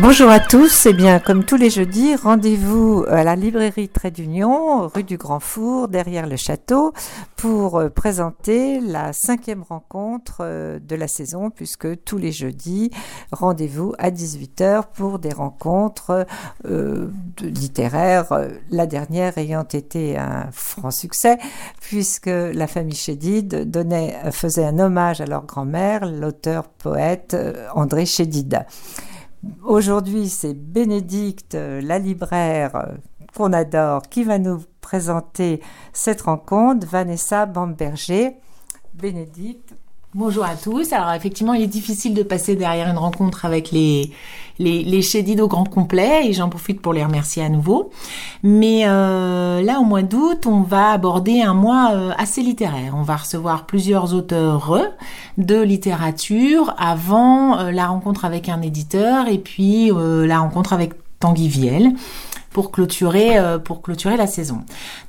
Bonjour à tous, et eh bien comme tous les jeudis, rendez-vous à la librairie Trait d'Union, rue du Grand Four, derrière le château, pour euh, présenter la cinquième rencontre euh, de la saison, puisque tous les jeudis, rendez-vous à 18h pour des rencontres euh, littéraires, la dernière ayant été un franc succès, puisque la famille Chédid donnait, faisait un hommage à leur grand-mère, l'auteur poète André Chédid. Aujourd'hui, c'est Bénédicte, euh, la libraire euh, qu'on adore, qui va nous présenter cette rencontre. Vanessa Bamberger. Bénédicte, Bonjour à tous. Alors effectivement, il est difficile de passer derrière une rencontre avec les les, les grand complet et j'en profite pour les remercier à nouveau. Mais euh, là, au mois d'août, on va aborder un mois euh, assez littéraire. On va recevoir plusieurs auteurs de littérature avant euh, la rencontre avec un éditeur et puis la rencontre avec Tanguy Viel pour clôturer, euh, pour clôturer la saison.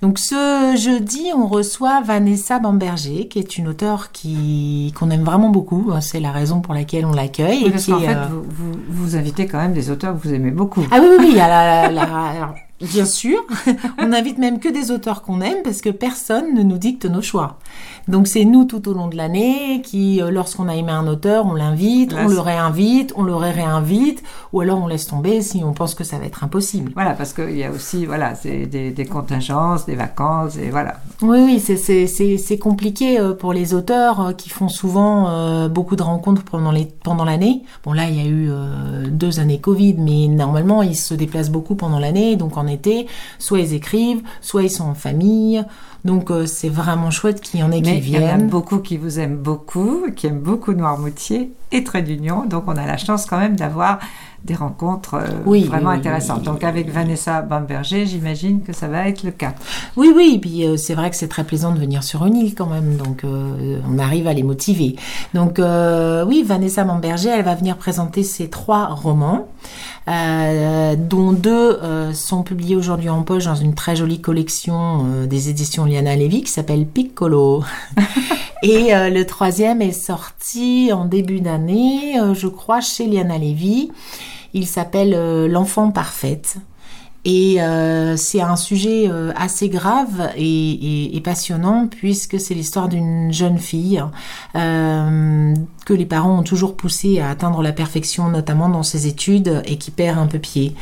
Donc ce jeudi, on reçoit Vanessa Bamberger, qui est une auteure qui qu'on aime vraiment beaucoup. C'est la raison pour laquelle on l'accueille. Oui, parce qu'en fait, euh, vous, vous, invitez quand même des auteurs que vous aimez beaucoup. Ah oui, oui, oui. la, la, Bien sûr, on invite même que des auteurs qu'on aime parce que personne ne nous dicte nos choix. Donc c'est nous tout au long de l'année qui, euh, lorsqu'on a aimé un auteur, on l'invite, on le réinvite, on le réinvite, ou alors on laisse tomber si on pense que ça va être impossible. Voilà, parce qu'il y a aussi voilà, des, des, contingences, des vacances, et voilà. Oui, oui, c'est compliqué euh, pour les auteurs euh, qui font souvent beaucoup de rencontres pendant l'année. Pendant bon là, il y a eu deux années Covid, mais normalement, ils se déplacent beaucoup pendant l'année, donc en été, soit ils écrivent, soit ils sont en famille. Donc euh, c'est vraiment chouette qu'il y en ait qui viennent. Il y en a beaucoup qui vous aiment beaucoup, qui aiment beaucoup Noirmoutier et Trait d'Union. Donc on a la chance quand même d'avoir des rencontres euh, vraiment intéressantes. Donc avec Vanessa Bamberger, j'imagine que ça va être le cas. Oui, oui, et puis euh, c'est vrai que c'est très plaisant de venir sur une île quand même, donc euh, on arrive à les motiver. Donc oui, Vanessa Bamberger, elle va venir présenter ses trois romans, dont deux sont publiés aujourd'hui en poche dans une très jolie collection des éditions Liana Levy qui s'appelle Piccolo. et le troisième est sorti en début d'année, je crois, chez Liana Levy. Il s'appelle euh, L'enfant parfaite. Et euh, c'est un sujet euh, assez grave et, passionnant puisque c'est l'histoire d'une jeune fille que les parents ont toujours poussé à atteindre la perfection, notamment dans ses études, et qui perd un peu pied.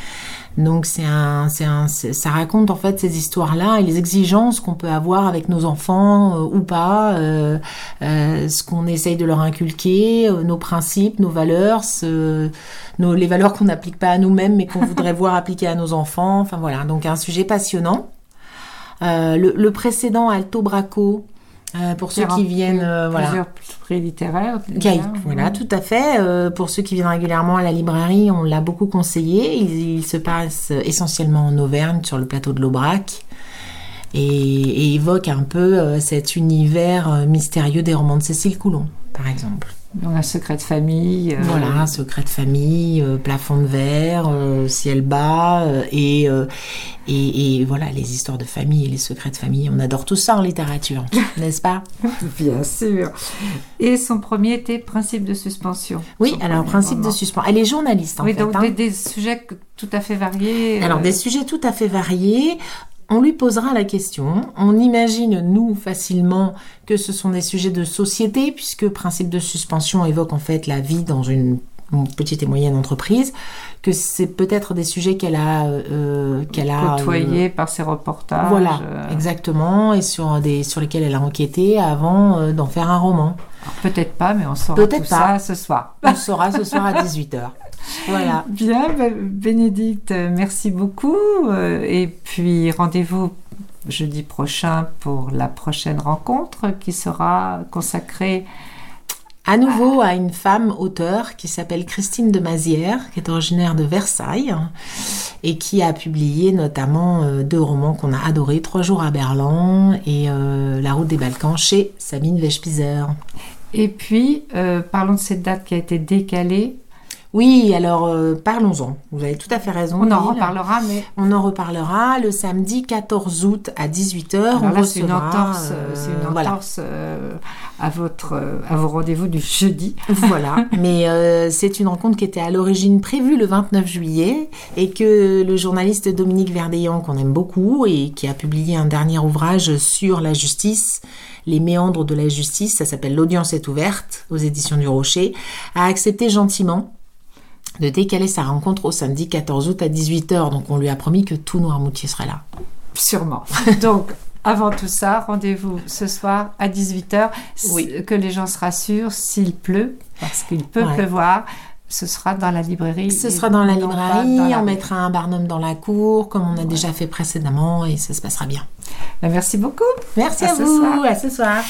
Donc c'est un, c'est un, ça raconte en fait ces histoires-là et les exigences qu'on peut avoir avec nos enfants euh, ou pas, euh, euh, ce qu'on essaye de leur inculquer, nos principes, nos valeurs, les valeurs qu'on n'applique pas à nous-mêmes mais qu'on voudrait voir appliquer à nos enfants. Enfin voilà, donc un sujet passionnant. Le, le, précédent Alto Braco, euh, pour ceux qui viennent, euh, voilà. Plusieurs prix littéraires. voilà, tout à fait. Euh, pour ceux qui viennent régulièrement à la librairie, on l'a beaucoup conseillé. Il, se passe essentiellement en Auvergne, sur le plateau de l'Aubrac. Et, et, évoque un peu cet univers mystérieux des romans de Cécile Coulon, par exemple. Donc un secret de famille. Euh, voilà, un secret de famille, euh, plafond de verre, euh, ciel bas, et, et, voilà, les histoires de famille et les secrets de famille. On adore tout ça en littérature, n'est-ce pas? Bien sûr. Et son premier était Principe de suspension. Oui, alors Principe de suspension. Elle est journaliste en oui, fait. Donc des, des, sujets tout à fait variés. Alors des sujets tout à fait variés on lui posera la question. On imagine, nous, facilement, que ce sont des sujets de société, puisque principe de suspension évoque en fait la vie dans une petite et moyenne entreprise, que c'est peut-être des sujets qu'elle a euh, qu'elle a côtoyé euh, par ses reportages. Voilà, euh. exactement, et sur des sur lesquels elle a enquêté avant d'en faire un roman. Peut-être pas, mais on saura tout ça ce soir. On saura ce soir à 18h. Voilà. Bien, Bénédicte, merci beaucoup. Euh, et puis rendez-vous jeudi prochain pour la prochaine rencontre qui sera consacrée à nouveau à une femme auteure qui s'appelle Christine de Mazière, qui est originaire de Versailles et qui a publié notamment euh, deux romans qu'on a adorés, Trois jours à Berlin et euh, La route des Balkans chez Sabine Wechpizer. Et puis, parlons de cette date qui a été décalée Oui, alors euh, parlons-en. Vous avez tout à fait raison. On en reparlera, mais On en reparlera le samedi 14 août à 18h. alors on là, c'est une entorse, euh, c'est une voilà. entorse euh, à votre, euh, à vos rendez-vous du jeudi. Voilà, mais euh, c'est une rencontre qui était à l'origine prévue le 29 juillet et que le journaliste Dominique Verdeillan, qu'on aime beaucoup et qui a publié un dernier ouvrage sur la justice, les méandres de la justice, ça s'appelle L'audience est ouverte aux éditions du Rocher, a accepté gentiment de décaler sa rencontre au samedi 14 août à 18h. Donc on lui a promis que tout Noirmoutier serait là. Sûrement. Donc, avant tout ça, rendez-vous ce soir à 18h. Oui. Que les gens se rassurent, s'il pleut, parce qu'il peut Ouais. pleuvoir, ce sera dans la librairie. Ce sera dans la librairie, dans la on mettra un barnum dans la cour, comme on a déjà fait précédemment, et ça se passera bien. Ben, Merci beaucoup. Merci À à, ce vous, soir. à ce soir.